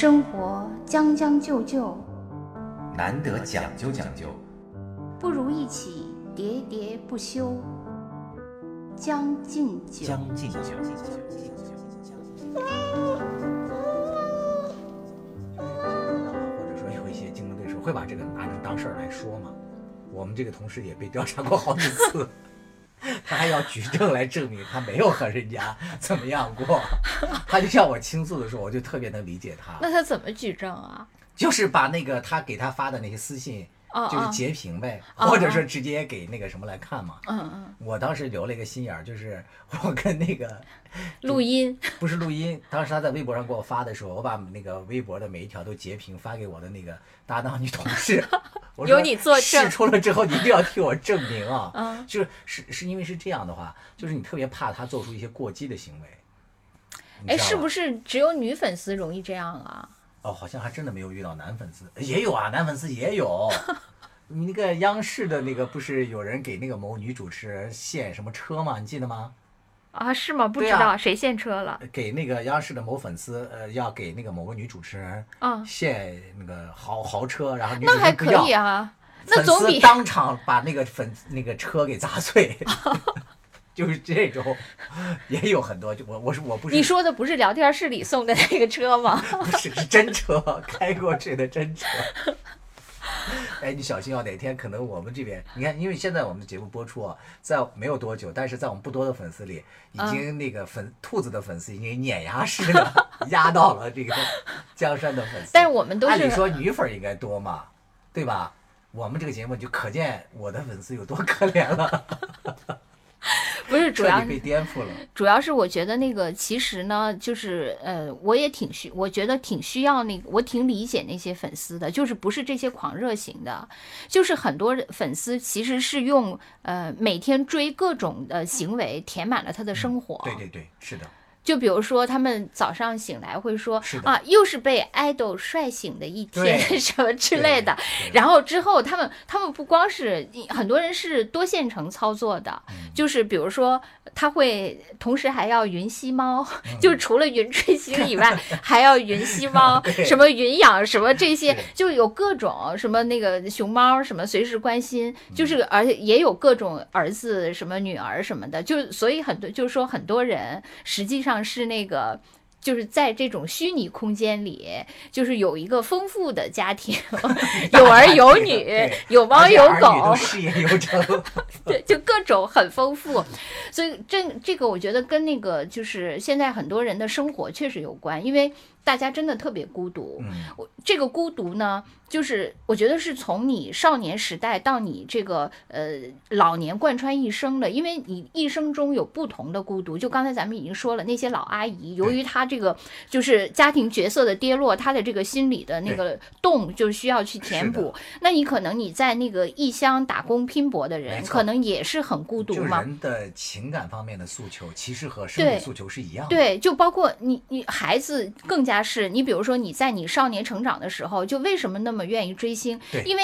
生活将将就就，难得讲究讲究，不如一起喋喋不休。将进酒，将进酒。或者说有一些竞争对手会把这个拿成当事儿来说嘛。我们这个同事也被调查过好几次，他还要举证来证明他没有和人家怎么样过。他就向我倾诉的时候，我就特别能理解他，那他怎么举证啊？就是把那个他给他发的那些私信。就是截屏呗，哦或者说直接给那个什么来看嘛。嗯嗯，我当时留了一个心眼儿，就是 我跟那个 录音。不是录音，当时他在微博上给我发的时候，我把那个微博的每一条都截屏发给我的那个搭档女同事，我说有你作证事出了之后，你一定要替我证明啊。嗯就是是是因为是这样的话，就是你特别怕他做出一些过激的行为。哎，是不是只有女粉丝容易这样啊？哦，好像还真的没有遇到男粉丝，也有啊，男粉丝也有。你那个央视的那个不是有人给那个某女主持人献什么车吗？你记得吗？啊，是吗？不知道、谁献车了？给那个央视的某粉丝，呃，要给那个某个女主持人啊献那个豪豪车，然后女主那还可持人不要以啊，那总比当场把那个粉那个车给砸碎 就是这种，也有很多。就我我是我不是你说的不是聊天室里送的那个车吗？不是是真车，开过去的真车。哎，你小心哦，哪天可能我们这边，你看，因为现在我们的节目播出啊，在没有多久，但是在我们不多的粉丝里，已嗯经那个粉、兔子的粉丝已经碾压式的压到了这个江山的粉丝。但是我们都是按理说女粉应该多嘛，对吧？我们这个节目就可见我的粉丝有多可怜了，不是主要被颠覆了。主要是我觉得那个其实呢，就是呃，我也挺需，我觉得挺需要那个，我挺理解那些粉丝的，就是不是这些狂热型的，就是很多粉丝其实是用呃每天追各种的行为填满了他的生活。对对对，是的，就比如说，他们早上醒来会说啊，又是被爱豆帅醒的一天，什么之类的。然后之后，他们他们不光是很多人是多线程操作的，嗯。就是比如说他会同时还要云吸猫，嗯就是除了云追星以外，还要云吸猫，什么云养什么这些，就有各种什么那个熊猫什么随时关心，嗯就是。而且也有各种儿子什么女儿什么的，就所以很多就是说很多人实际上是那个。就是在这种虚拟空间里，就是有一个丰富的家庭，有儿有女，有猫有狗事业有成。对，就各种很丰富，所以这这个我觉得跟那个就是现在很多人的生活确实有关，因为大家真的特别孤独。嗯，我这个孤独呢，就是我觉得是从你少年时代到你这个呃老年贯穿一生的，因为你一生中有不同的孤独。就刚才咱们已经说了，那些老阿姨，由于她这个就是家庭角色的跌落，她的这个心理的那个洞就需要去填补。那你可能你在那个异乡打工拼搏的人，可能也是很孤独就嘛。人的情感方面的诉求，其实和生理诉求是一样的。对，就包括你，你孩子更加是你，比如说你在你少年成长的时候，就为什么那么愿意追星？因为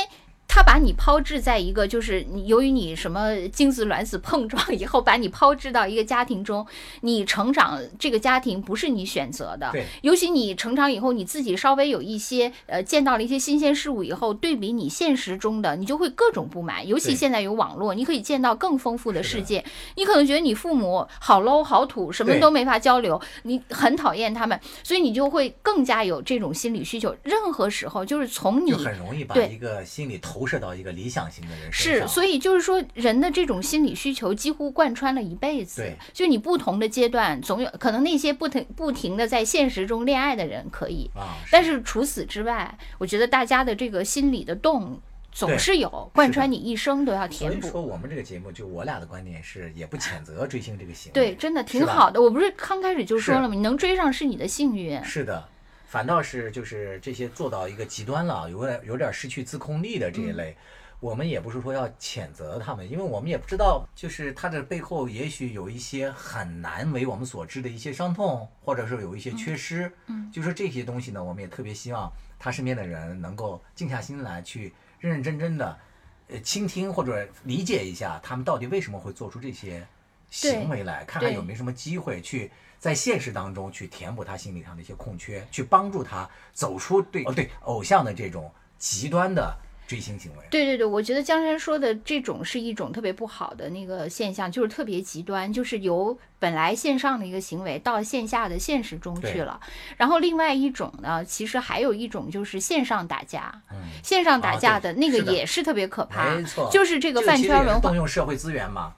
他把你抛掷在一个，就是由于你什么精子卵子碰撞以后，把你抛掷到一个家庭中，你成长这个家庭不是你选择的，对尤其你成长以后，你自己稍微有一些呃见到了一些新鲜事物以后，对比你现实中的，你就会各种不满。尤其现在有网络，你可以见到更丰富的世界。你可能觉得你父母好 low 好土，什么都没法交流，你很讨厌他们，所以你就会更加有这种心理需求。任何时候，就是从你就很容易把对一个心理投射到一个理想型的人身上是，所以就是说，人的这种心理需求几乎贯穿了一辈子对。就你不同的阶段，总有可能那些不停不停的在现实中恋爱的人可以，啊，但是除此之外，我觉得大家的这个心理的洞总是有，贯穿你一生都要填补。所以说我们这个节目，就我俩的观点是，也不谴责追星这个行为。对，真的挺好的。我不是刚开始就说了吗？你能追上是你的幸运。是的，反倒是就是这些做到一个极端了，有点有点失去自控力的这一类。我们也不是说要谴责他们，因为我们也不知道，就是他的背后也许有一些很难为我们所知的一些伤痛，或者是有一些缺失。嗯就说这些东西呢，我们也特别希望他身边的人能够静下心来，去认认真真的，呃，倾听或者理解一下他们到底为什么会做出这些行为来，看看有没有什么机会去在现实当中去填补他心理上的一些空缺，去帮助他走出对哦对偶像的这种极端的追星行为。对对对，我觉得江山说的这种是一种特别不好的那个现象，就是特别极端，就是由本来线上的一个行为到线下的现实中去了。然后另外一种呢，其实还有一种就是线上打架，嗯，线上打架的那个也是特别可怕，没错，就是这个饭圈文化动用社会资源嘛。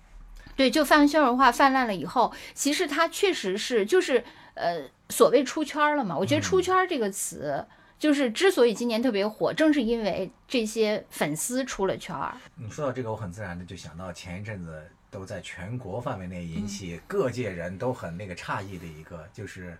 对，就饭圈文化泛滥了以后，其实它确实是就是呃所谓出圈儿了嘛。我觉得“出圈儿”这个词，就是之所以今年特别火，正是因为这些粉丝出了圈儿。你说到这个，我很自然的就想到前一阵子都在全国范围内嗯引起各界人都很那个诧异的一个，就是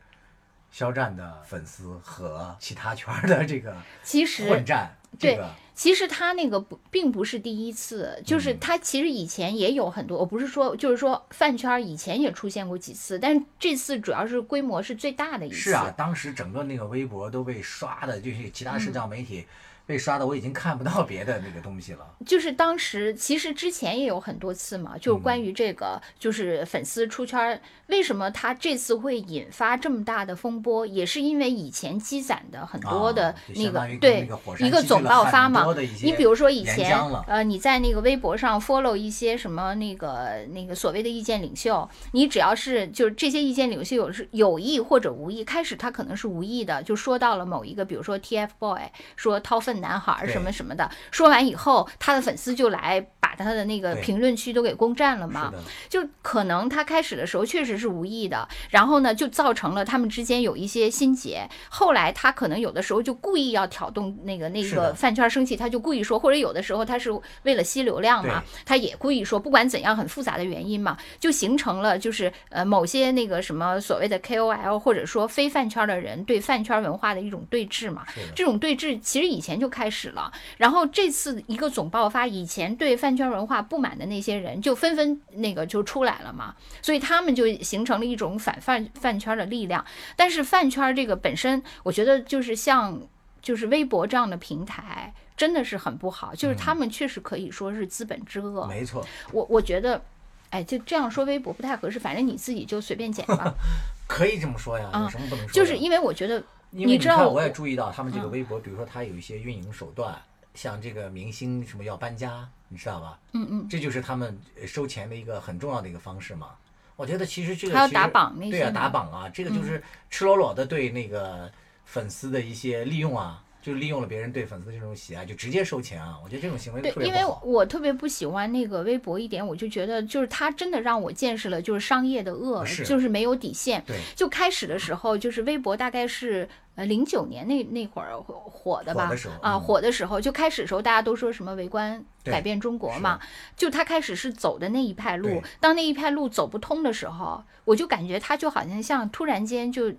肖战的粉丝和其他圈儿的这个其实混战，对这个其实他那个不并不是第一次，就是嗯他其实以前也有很多，我不是说就是说饭圈儿以前也出现过几次，但是这次主要是规模是最大的一次。是啊，当时整个那个微博都被刷的，就是其他社嗯交媒体被刷的，我已经看不到别的那个东西了。就是当时其实之前也有很多次嘛，就关于这个，就是粉丝出圈儿，为什么他这次会引发这么大的风波，也是因为以前积攒的很多的那个、对那个一个总爆发嘛你比如说以前呃你在那个微博上 follow 一些什么那个那个所谓的意见领袖，你只要是就是这些意见领袖有是有意或者无意，开始他可能是无意的，就说到了某一个，比如说 TFBOY 说掏粪男孩儿什么什么的，说完以后，他的粉丝就来把他的那个评论区都给攻占了嘛。就可能他开始的时候确实是无意的，然后呢，就造成了他们之间有一些心结。后来他可能有的时候就故意要挑动那个那个饭圈生气，他就故意说，或者有的时候他是为了吸流量嘛，他也故意说，不管怎样很复杂的原因嘛，就形成了就是呃某些那个什么所谓的 KOL 或者说非饭圈的人对饭圈文化的一种对峙嘛。这种对峙其实以前就开始了，然后这次一个总爆发，以前对饭圈文化不满的那些人就纷纷那个就出来了嘛，所以他们就形成了一种反饭饭圈的力量。但是饭圈这个本身，我觉得就是像就是微博这样的平台。真的是很不好，就是他们确实可以说是资本之恶。没错，我我觉得，哎，就这样说微博不太合适，反正你自己就随便剪吧。可以这么说呀，啊有什么不能说？就是因为我觉得因为你看，我我也注意到他们这个嗯微博，比如说他有一些运营手段，像这个明星什么要搬家，你知道吧？嗯嗯，这就是他们呃收钱的一个很重要的一个方式嘛。我觉得其实这个其实还要打榜那对啊，打榜啊，这个嗯就是赤裸裸的对那个粉丝的一些利用啊，就利用了别人对粉丝的这种喜爱，就直接收钱啊。我觉得这种行为对，因为。我特别不喜欢那个微博一点，我就觉得就是他真的让我见识了就是商业的恶，是就是没有底线。对，就开始的时候，就是微博大概是呃零九年那那会儿火火的吧，啊嗯火的时候，就开始的时候大家都说什么围观改变中国嘛，就他开始是走的那一派路，当那一派路走不通的时候，我就感觉他就好像像突然间就。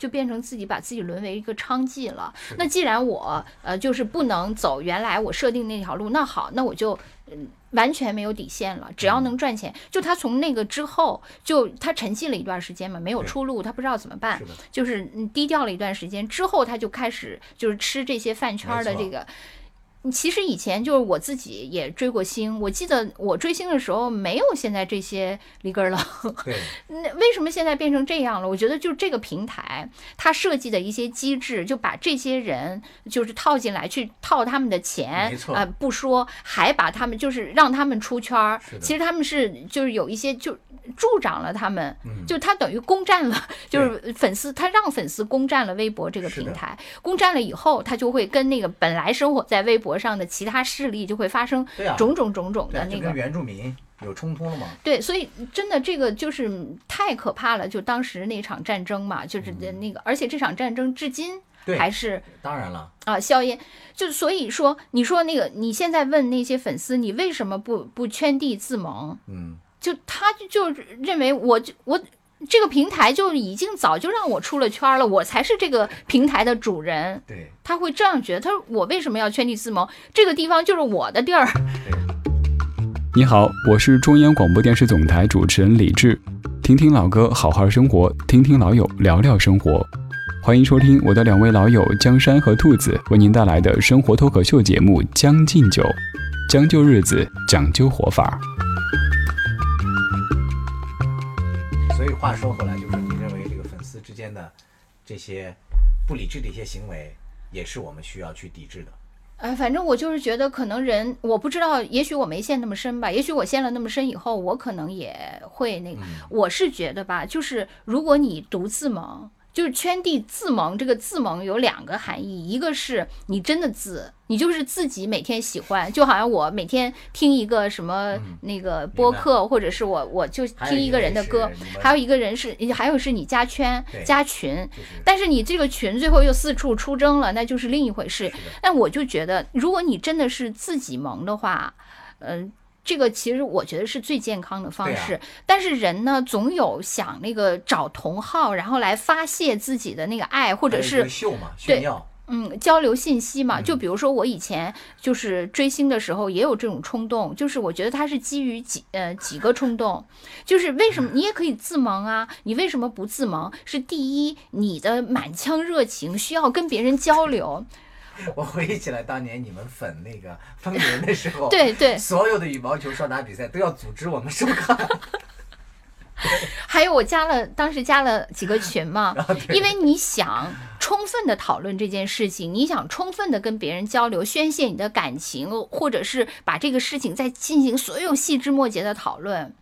就变成自己把自己沦为一个娼妓了。那既然我呃就是不能走原来我设定那条路，那好，那我就嗯完全没有底线了，只嗯要能赚钱。就他从那个之后，就他沉寂了一段时间嘛，没有出路，他不知道怎么办就是嗯低调了一段时间之后，他就开始就是吃这些饭圈儿的这个。其实以前就是我自己也追过星，我记得我追星的时候没有现在这些里根儿了。对，那为什么现在变成这样了？我觉得就这个平台，它设计的一些机制，就把这些人就是套进来，去套他们的钱没，错呃，不说，还把他们就是让他们出圈儿其实他们是就是有一些就助长了他们，嗯，就他等于攻占了，就是粉丝，他让粉丝攻占了微博这个平台，攻占了以后，他就会跟那个本来生活在微博上的其他势力就会发生种种种种的那个就跟原住民有冲突了吗。对，所以真的这个就是太可怕了。就当时那场战争嘛，就是那个，而且这场战争至今还是当然了，啊硝烟。就所以说，你说那个你现在问那些粉丝，你为什么不不圈地自萌？嗯，就他就就认为我就我。这个平台就已经早就让我出了圈了，我才是这个平台的主人。对他会这样觉得，他说我为什么要圈地自萌？这个地方就是我的地儿。你好，我是中央广播电视总台主持人李志，听听老歌，好好生活，听听老友，聊聊生活。欢迎收听我的两位老友江山和兔子为您带来的生活脱口秀节目《将进酒》，将就日子，讲究活法。话说回来，就是你认为这个粉丝之间的这些不理智的一些行为，也是我们需要去抵制的。哎，反正我就是觉得，可能人我不知道，也许我没陷那么深吧，也许我陷了那么深以后，我可能也会那个。我是觉得吧，就是如果你独自萌，就是圈地自萌，这个自萌有两个含义，一个是你真的自，你就是自己每天喜欢，就好像我每天听一个什么那个播客，或者是我我就听一个人的歌，还有一个人是，还有是你加圈加群，但是你这个群最后又四处出征了，那就是另一回事。但我就觉得，如果你真的是自己萌的话，嗯。这个其实我觉得是最健康的方式，但是人呢总有想那个找同好，然后来发泄自己的那个爱，或者是秀嘛，炫耀，嗯，交流信息嘛。就比如说我以前就是追星的时候也有这种冲动，就是我觉得它是基于几呃几个冲动，就是为什么你也可以自萌啊？你为什么不自萌？是第一，你的满腔热情需要跟别人交流。我回忆起来，当年你们粉那个风云的时候，对对，所有的羽毛球双打比赛都要组织我们收看。还有我加了，当时加了几个群嘛，因为你想充分的讨论这件事情，你想充分的跟别人交流，宣泄你的感情，或者是把这个事情再进行所有细枝末节的讨论。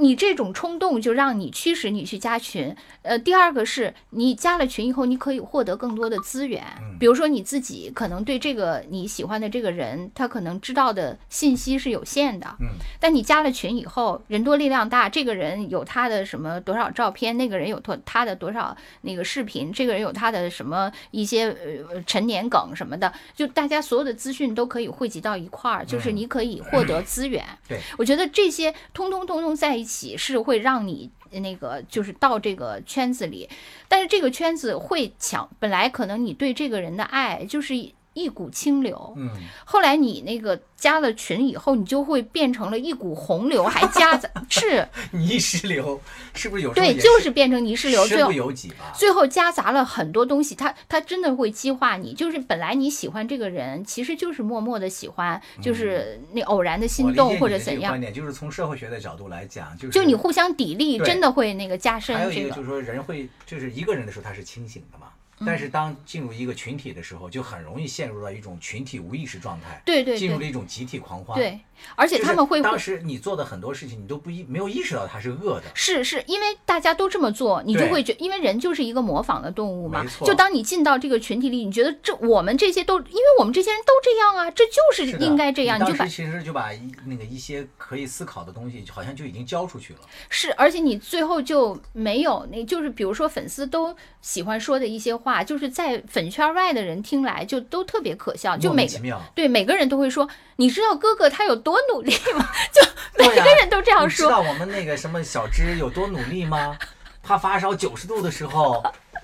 你这种冲动就让你驱使你去加群，呃，第二个是你加了群以后，你可以获得更多的资源，比如说你自己可能对这个你喜欢的这个人，他可能知道的信息是有限的，嗯，但你加了群以后，人多力量大，这个人有他的什么多少照片，那个人有他他的多少那个视频，这个人有他的什么一些呃陈年梗什么的，就大家所有的资讯都可以汇集到一块儿，就是你可以获得资源，对。我觉得这些通通通通在一起。喜事会让你那个就是到这个圈子里，但是这个圈子会抢，本来可能你对这个人的爱就是一股清流，嗯，后来你那个。加了群以后，你就会变成了一股洪流，还夹杂 是泥石流，是不是有？对，就是变成泥石流，最后有几吧。最后夹杂了很多东西，它它真的会激化你。就是本来你喜欢这个人，其实就是默默的喜欢，就是那偶然的心动或者怎样。观点就是从社会学的角度来讲，就是就你互相砥砺，真的会那个加深。还有一个就是说，人会就是一个人的时候他是清醒的嘛。但是当进入一个群体的时候，就很容易陷入到一种群体无意识状态，对对，进入了一种集体狂欢。对，而且他们会当时你做的很多事情，你都不意没有意识到它是恶的。是是，因为大家都这么做，你就会觉，因为人就是一个模仿的动物嘛。没错。就当你进到这个群体里，你觉得这我们这些都，因为我们这些人都这样啊，这就是应该这样，你就把其实就把那个一些可以思考的东西，好像就已经交出去了。是，而且你最后就没有那，就是比如说粉丝都喜欢说的一些话，就是在。粉圈外的人听来就都特别可笑，就每对每个人都会说，你知道哥哥他有多努力吗？就每个人都这样说。知道我们那个什么小芝有多努力吗？他发烧九十度的时候。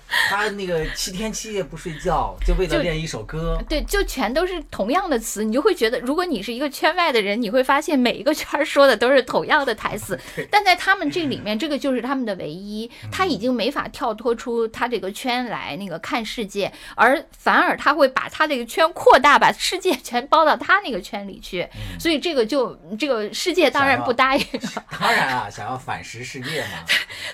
他那个七天七夜不睡觉，就为了练一首歌。对，就全都是同样的词，你就会觉得，如果你是一个圈外的人，你会发现每一个圈说的都是同样的台词。但在他们这里面，这个就是他们的唯一，他已经没法跳脱出他这个圈来那个看世界，而反而他会把他这个圈扩大，把世界全包到他那个圈里去。所以这个就这个世界当然不答应。当然啊，想要反食世界嘛。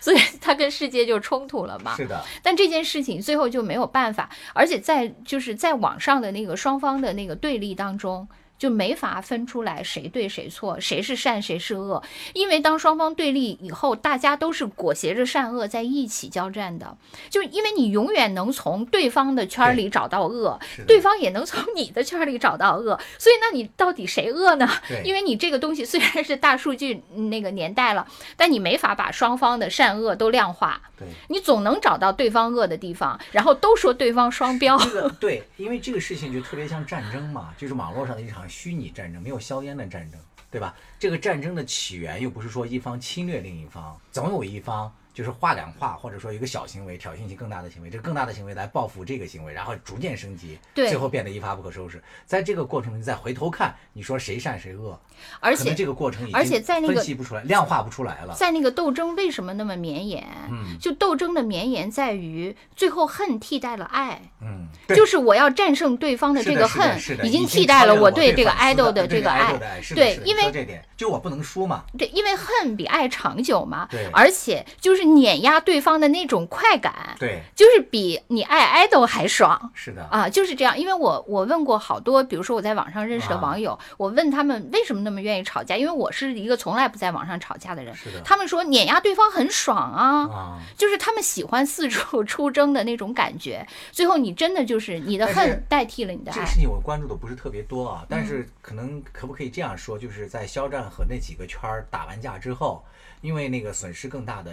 所以他跟世界就冲突了嘛。是的。但这。这件事情最后就没有办法，而且在就是在网上的那个双方的那个对立当中。就没法分出来谁对谁错，谁是善谁是恶，因为当双方对立以后，大家都是裹挟着善恶在一起交战的。就因为你永远能从对方的圈里找到恶，对方也能从你的圈里找到恶，所以那你到底谁恶呢？因为你这个东西虽然是大数据那个年代了，但你没法把双方的善恶都量化。对，你总能找到对方恶的地方，然后都说对方双标。这个对，因为这个事情就特别像战争嘛，就是网络上的一场。虚拟战争没有硝烟的战争，对吧？这个战争的起源又不是说一方侵略另一方，总有一方就是话两话，或者说一个小行为挑衅性更大的行为，这个更大的行为来报复这个行为，然后逐渐升级，对最后变得一发不可收拾。在这个过程中，你再回头看，你说谁善谁恶，而且这个过程已经而且在那个分析不出来，量化不出来了。在那个斗争为什么那么绵延？嗯就斗争的绵延在于最后恨替代了爱，嗯，就是我要战胜对方的这个恨，已经经替代了我对这个爱豆的这个爱对因为这点，就我不能输嘛。对，因为恨比爱长久嘛对，而且就是碾压对方的那种快感，对，就是比你爱 idol 还爽。是的，啊，就是这样，因为我我问过好多，比如说我在网上认识的啊。网友，我问他们为什么那么愿意吵架，因为我是一个从来不在网上吵架的人，是的。他们说碾压对方很爽啊，啊。就是他们喜欢四处 出征的那种感觉，最后你真的就是你的恨代替了你的爱这个事，情我关注的不是特别多啊，嗯。但是可能可不可以这样说，就是在肖战和那几个圈儿打完架之后，因为那个损失更大的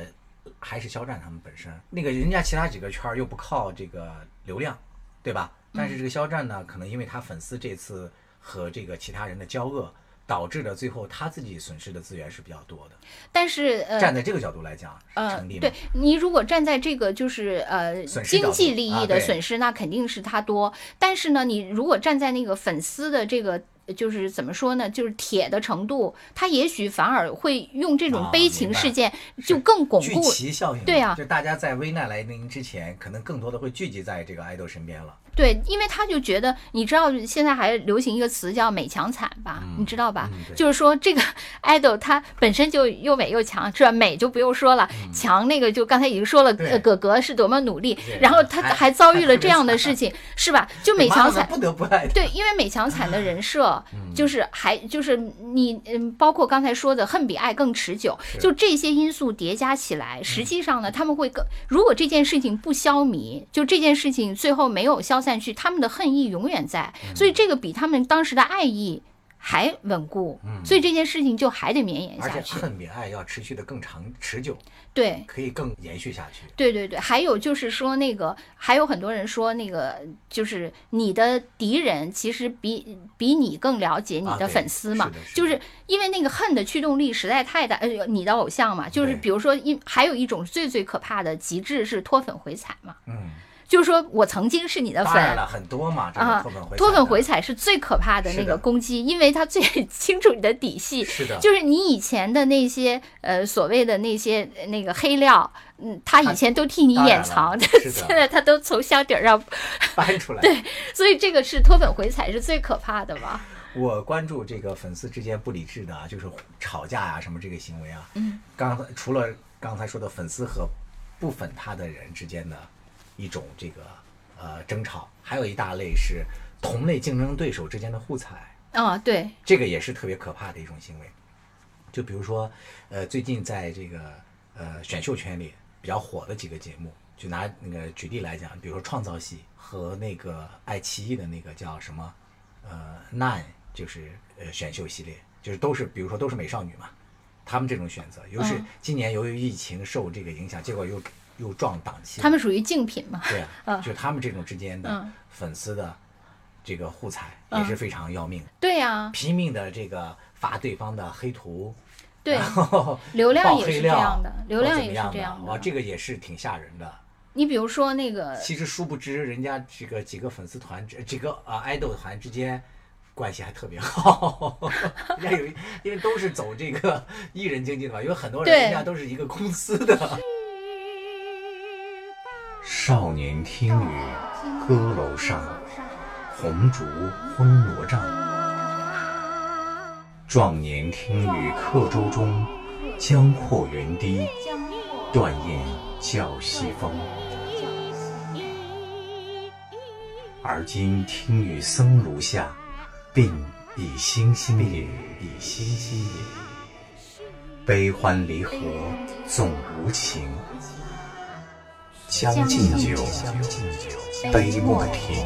还是肖战他们本身，那个人家其他几个圈儿又不靠这个流量，对吧？但是这个肖战呢，可能因为他粉丝这次和这个其他人的交恶。导致的最后他自己损失的资源是比较多的。但是呃，站在这个角度来讲，呃成立，吗？对你如果站在这个就是呃经济利益的损失，那肯定是他多。但是呢，你如果站在那个粉丝的这个。就是怎么说呢？就是铁的程度，他也许反而会用这种啊悲情事件就更巩聚固。齐效应，对啊就大家在危难来临之前，可能更多的会聚集在这个爱豆身边了。对，因为他就觉得，你知道现在还流行一个词叫“美强惨”吧？你知道吧？嗯就是说这个 idol 他本身就又美又强，是吧？美就不用说了，强那个就刚才已经说了，哥哥是多么努力，然后他还还遭遇了这样的事情，是吧？就美强惨。不得不爱。对，因为美强惨的人 设，就是还就是你嗯，包括刚才说的恨比爱更持久，就这些因素叠加起来，实际上呢，他们会更，如果这件事情不消弭，就这件事情最后没有消散去，他们的恨意永远在，所以这个比他们当时的爱意还稳固，所以这件事情就还得绵延而且下去。恨比爱要持续的更长持久，对，可以更延续下去。对对对，还有就是说那个，还有很多人说那个，就是你的敌人其实比比你更了解你的粉丝嘛，是是就是因为那个恨的驱动力实在太大，呃，你的偶像嘛，就是比如说一还有一种最最可怕的极致是脱粉回踩嘛，嗯，就是说我曾经是你的粉。当然了，很多嘛，这啊个脱粉回，脱粉回踩踩是最可怕的那个攻击，因为他最 清楚你的底细，是的，就是你以前的那些呃所谓的那些呃那个黑料，嗯，他以前都替你掩藏，现在他都从箱顶上，搬出来。对所以这个是脱粉回踩是最可怕的嘛。我关注这个粉丝之间不理智的啊，就是吵架呀、什么这个行为啊。嗯，刚才除了刚才说的粉丝和不粉他的人之间的一种这个呃争吵，还有一大类是同类竞争对手之间的互踩。啊，对，这个也是特别可怕的一种行为。就比如说，呃，最近在这个呃选秀圈里比较火的几个节目，就拿那个举例来讲，比如说创造系和那个爱奇艺的那个叫什么呃 Nine，就是呃选秀系列，就是都是比如说都是美少女嘛，他们这种选择，尤其嗯今年由于疫情受这个影响，结果又又撞档期，他们属于竞品嘛。对啊，嗯。就他们这种之间的嗯。粉丝的这个互踩嗯。也是非常要命。的。对呀、拼命的这个发对方的黑图，对。然后 流量也是这样的流量也是这样的。样哇，这个也是挺吓人的。你比如说那个，其实殊不知，人家这个几个粉丝团这几个啊爱豆团之间关系还特别好，人家有因为都是走这个艺人经济的嘛，有很多人人家都是一个公司的。少年听雨歌楼上，红烛昏罗帐。壮年听雨客舟中，江阔云低，断雁叫西风。而今听雨僧庐下，鬓已星星也，已星星也。悲欢离合总无情，将进酒，杯莫停。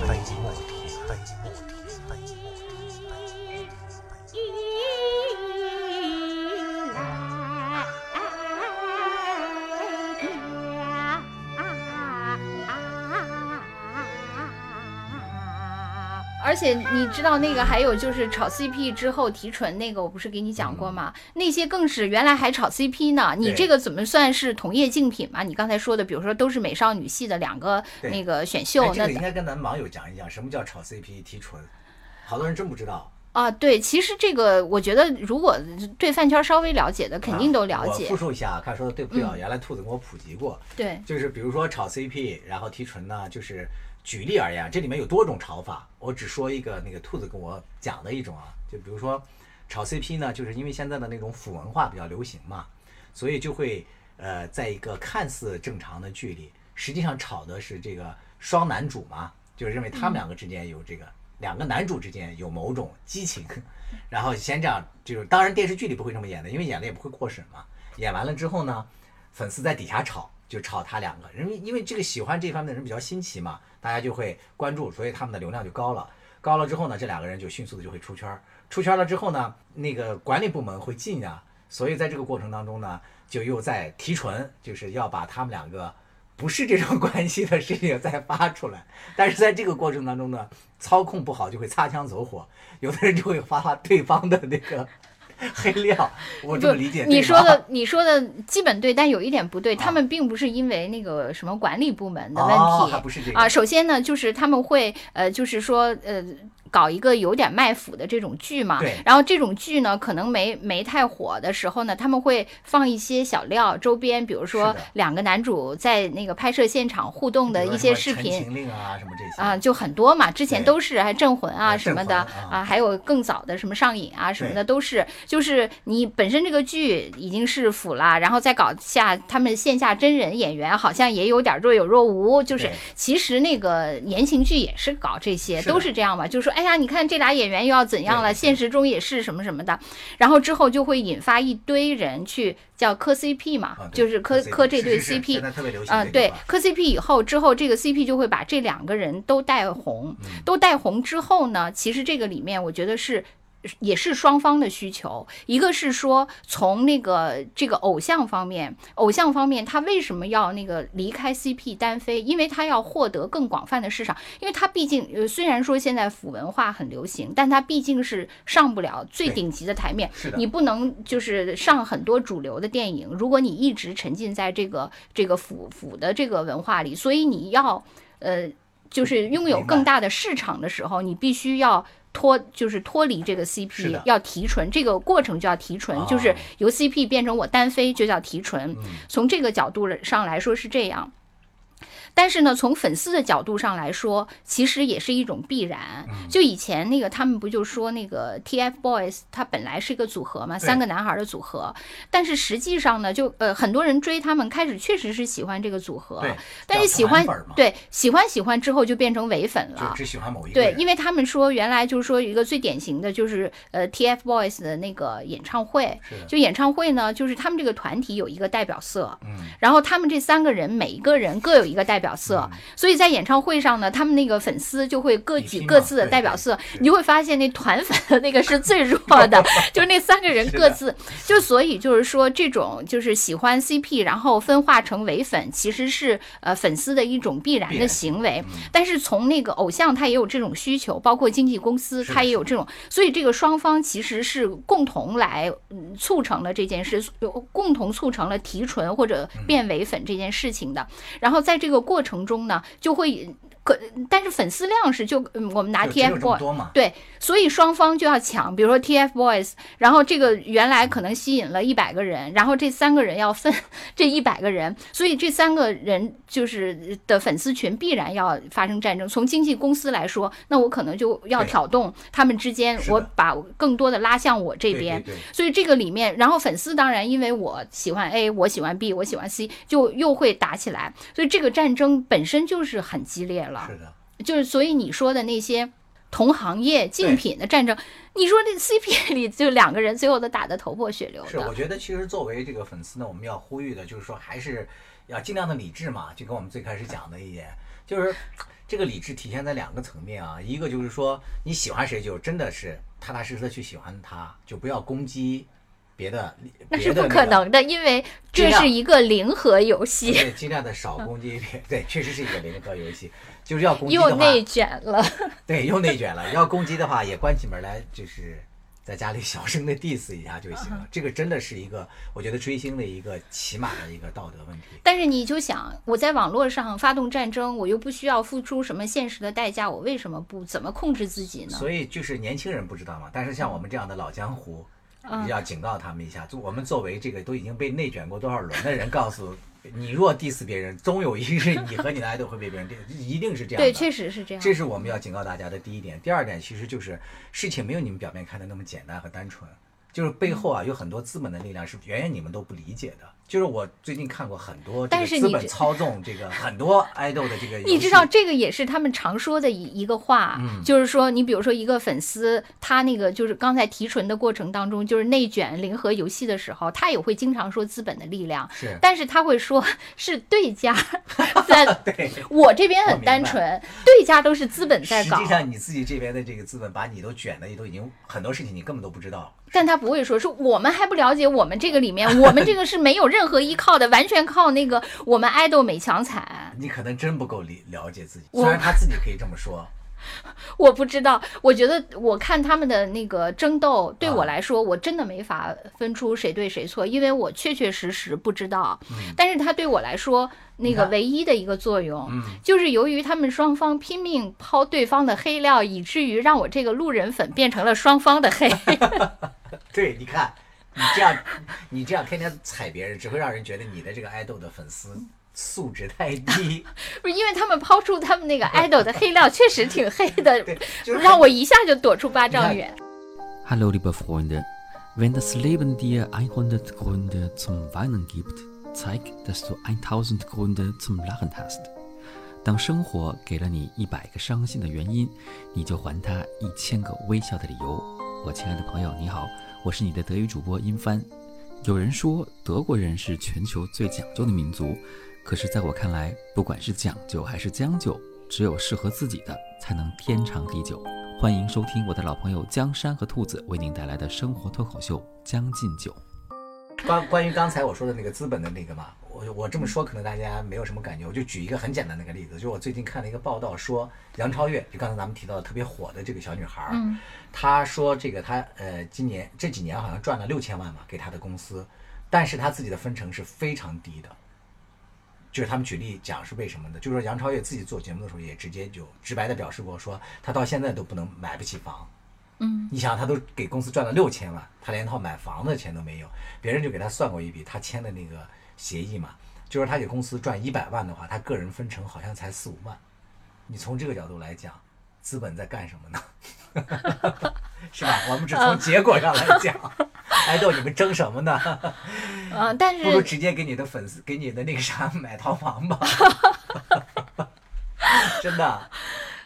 而且你知道那个还有就是炒 CP 之后提纯那个，我不是给你讲过吗？那些更是原来还炒 CP 呢。你这个怎么算是同业竞品嘛？你刚才说的，比如说都是美少女系的两个那个选秀，那个应该跟咱们网友讲一讲，什么叫炒 CP 提纯，好多人真不知道。啊，对，其实这个我觉得如果对饭圈稍微了解的，肯定都了解啊我复。述一下，看说的对不对啊？原来兔子跟我普及过，对，就是比如说炒 CP，然后提纯呢，就是举例而言，这里面有多种炒法，我只说一个那个兔子跟我讲的一种啊，就比如说炒 CP 呢，就是因为现在的那种腐文化比较流行嘛，所以就会呃，在一个看似正常的剧里，实际上炒的是这个双男主嘛，就是认为他们两个之间有这个、两个男主之间有某种激情，然后先这样，就是当然电视剧里不会这么演的，因为演了也不会过审嘛。演完了之后呢，粉丝在底下吵，就炒他两个，因为因为这个喜欢这方面的人比较新奇嘛，大家就会关注，所以他们的流量就高了。高了之后呢，这两个人就迅速的就会出圈。出圈了之后呢，那个管理部门会进呀，所以在这个过程当中呢，就又在提纯，就是要把他们两个不是这种 关系的事情再发出来。但是在这个过程当中呢，操控不好就会擦枪走火，有的人就会发对方的那个 黑料。我这么理解，你说的 你说的基本对，但有一点不对，他啊们并不是因为那个什么管理部门的问哦题还不是这个啊。首先呢，就是他们会呃，就是说呃。搞一个有点卖腐的这种剧嘛。对，然后这种剧呢，可能没没太火的时候呢，他们会放一些小料周边，比如说两个男主在那个拍摄现场互动的一些视频，啊什么这些。啊，就很多嘛，之前都是还镇魂啊呃什么的啊。啊，还有更早的什么上瘾啊什么的都是，就是你本身这个剧已经是腐了，然后再搞下他们线下真人演员，好像也有点若有若无，就是其实那个言情剧也是搞这些，是都是这样嘛，就是说，哎呀，你看这俩演员又要怎样了，现实中也是什么什么的，然后之后就会引发一堆人去叫磕 CP 嘛啊，就是磕磕磕这对 CP，现在特别流行啊、这个吧，对磕 CP 以后之后，这个 CP 就会把这两个人都带红，嗯。都带红之后呢，其实这个里面我觉得是。也是双方的需求，一个是说从那个这个偶像方面，偶像方面他为什么要那个离开 CP 单飞？因为他要获得更广泛的市场，因为他毕竟呃虽然说现在腐文化很流行，但他毕竟是上不了最顶级的台面你不能就是上很多主流的电影，如果你一直沉浸在这个这个腐腐的这个文化里，所以你要呃就是拥有更大的市场的时候，你必须要。脱就是脱离这个 CP，要提纯，这个过程就要提纯，啊就是由 CP 变成我单飞就叫提纯。嗯从这个角度上来说是这样。但是呢，从粉丝的角度上来说，其实也是一种必然。嗯就以前那个他们不就说那个 TFBOYS，他本来是一个组合嘛，三个男孩的组合。但是实际上呢，就呃很多人追他们，开始确实是喜欢这个组合对，但是喜欢对喜欢喜欢之后就变成伪粉了。就只喜欢某一个对，因为他们说原来就是说有一个最典型的就是呃 TFBOYS 的那个演唱会就演唱会呢，就是他们这个团体有一个代表色，嗯然后他们这三个人每一个人各有一个代表色，所以在演唱会上呢，他们那个粉丝就会各举各自的代表色，是你就会发现那团粉的那个是最弱的，就是那三个人各自，就所以就是说这种就是喜欢 CP，然后分化成伪粉，其实是呃粉丝的一种必然的行为。但是从那个偶像他也有这种需求，包括经纪公司他也有这种，所以这个双方其实是共同来嗯促成了这件事，共同促成了提纯或者嗯。变伪粉这件事情的。然后在这个过过程中呢，就会可，但是粉丝量是就嗯我们拿 TFBOYS，对，所以双方就要抢，比如说 TFBOYS，然后这个原来可能吸引了一百个人，然后这三个人要分 这一百个人，所以这三个人就是的粉丝群必然要发生战争。从经纪公司来说，那我可能就要挑动他们之间，我把更多的拉向我这边。所以这个里面，然后粉丝当然因为我喜欢 A，我喜欢 B，我喜欢 C，就又会打起来。所以这个战争本身就是很激烈了。是的，就是所以你说的那些同行业竞品的战争，你说这 CP 里就两个人最后都打得头破血流是我，觉得其实作为这个粉丝呢，我们要呼吁的就是说，还是要尽量的理智嘛，就跟我们最开始讲的一点，就是这个理智体现在两个层面啊，一个就是说你喜欢谁就真的是踏踏实实的去喜欢他，就不要攻击别的，那是不可能的，因为这是一个零和游戏，对，尽量的少攻击别，对，确实是一个零和游戏，就是要攻击的话，又内卷了。对，又内卷了。要攻击的话，也关起门来，就是在家里小声的 diss 一下就行了。这个真的是一个，我觉得追星的一个起码的一个道德问题。但是你就想，我在网络上发动战争，我又不需要付出什么现实的代价，我为什么不怎么控制自己呢？所以就是年轻人不知道嘛，但是像我们这样的老江湖，嗯要警告他们一下。就我们作为这个都已经被内卷过多少轮的人，告诉你，若 diss 别人，终有一日你和你的 idol 会被别人 diss，一定是这样的。对，确实是这样。这是我们要警告大家的第一点。第二点，其实就是事情没有你们表面看的那么简单和单纯，就是背后啊有很多资本的力量是远远你们都不理解的。就是我最近看过很多这但个资本是你这操纵这个很多 idol 的这个，你知道这个也是他们常说的一一个话，嗯就是说，你比如说一个粉丝，他那个就是刚才提纯的过程当中，就是内卷零和游戏的时候，他也会经常说资本的力量，是但是他会说是对家 在。对。我这边很单纯，对家都是资本在搞实际，上你自己这边的这个资本把你都卷的，也都已经很多事情你根本都不知道。但他不会说是我们还不了解我们这个里面，我们这个是没有任何依靠的，完全靠那个我们爱豆美强惨。你可能真不够理了解自己，虽然他自己可以这么说，我不知道，我觉得我看他们的那个争斗，对我啊来说，我真的没法分出谁对谁错，因为我确确实实不知道。但是他对我来说，那个唯一的一个作用，嗯就是由于他们双方拼命抛对方的黑料，以至于让我这个路人粉变成了双方的黑。对，你看，你这样，你这样天天踩别人，只会让人觉得你的这个爱豆的粉丝素质太低。不是因为他们抛出他们那个 idol 的黑料，确实挺黑的对，就是让我一下就躲出八丈远。Hallo liebe Freunde, wenn das Leben dir 100 Gründe zum Weinen gibt, zeig, dass du 1000 Gründe zum Lachen hast. 当生活给了你一百个伤心的原因，你就还他一千个微笑的理由。我亲爱的朋友，你好，我是你的德语主播殷帆。有人说德国人是全球最讲究的民族，可是在我看来，不管是讲究还是将就，只有适合自己的才能天长地久。欢迎收听我的老朋友江山和兔子为您带来的生活脱口秀《将进酒》。关关于刚才我说的那个资本的那个嘛，我我这么说可能大家没有什么感觉，我就举一个很简单的一个例子，就是我最近看了一个报道说，杨超越，就刚才咱们提到的特别火的这个小女孩儿，嗯她说这个她呃今年这几年好像赚了六千万嘛，给她的公司，但是她自己的分成是非常低的。就是他们举例讲是为什么呢？就是说杨超越自己做节目的时候也直接就直白的表示过，说她到现在都不能买不起房，嗯，你想，他都给公司赚了六千万，他连套买房的钱都没有，别人就给他算过一笔，他签的那个协议嘛，就是他给公司赚一百万的话，他个人分成好像才四五万。你从这个角度来讲，资本在干什么呢？是吧？我们只从结果上来讲，爱豆你们争什么呢？嗯、但是不如直接给你的粉丝，给你的那个啥买套房吧。真的，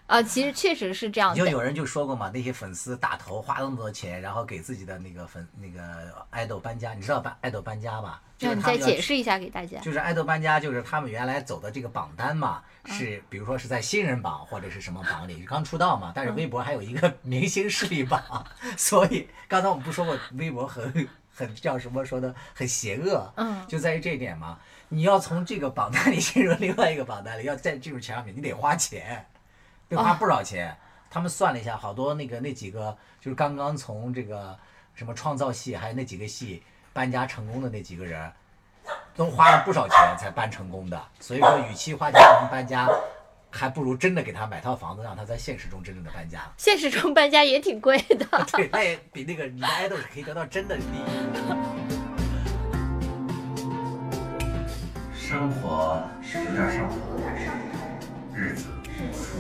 啊、其实确实是这样的。就有人就说过嘛，那些粉丝打头花那么多钱，然后给自己的那个粉那个爱豆搬家，你知道搬爱豆搬家吧？就是他们要去再解释一下给大家。就是爱豆搬家，就是他们原来走的这个榜单嘛，嗯是比如说是在新人榜或者是什么榜里刚出道嘛，嗯但是微博还有一个 明星势力榜，所以刚才我们不说过微博很很叫什么说的很邪恶，嗯就在于这一点嘛，你要从这个榜单里进入另外一个榜单里，要再进入前两名，你得花钱，得花哦不少钱。他们算了一下，好多那个那几个就是刚刚从这个什么创造系，还有那几个系搬家成功的那几个人，都花了不少钱才搬成功的。所以说，与其花钱让他搬家，还不如真的给他买套房子，让他在现实中真正的搬家。现实中搬家也挺贵的。对，那也比那个你的爱豆是可以得到真的利益。生活有点上头，日子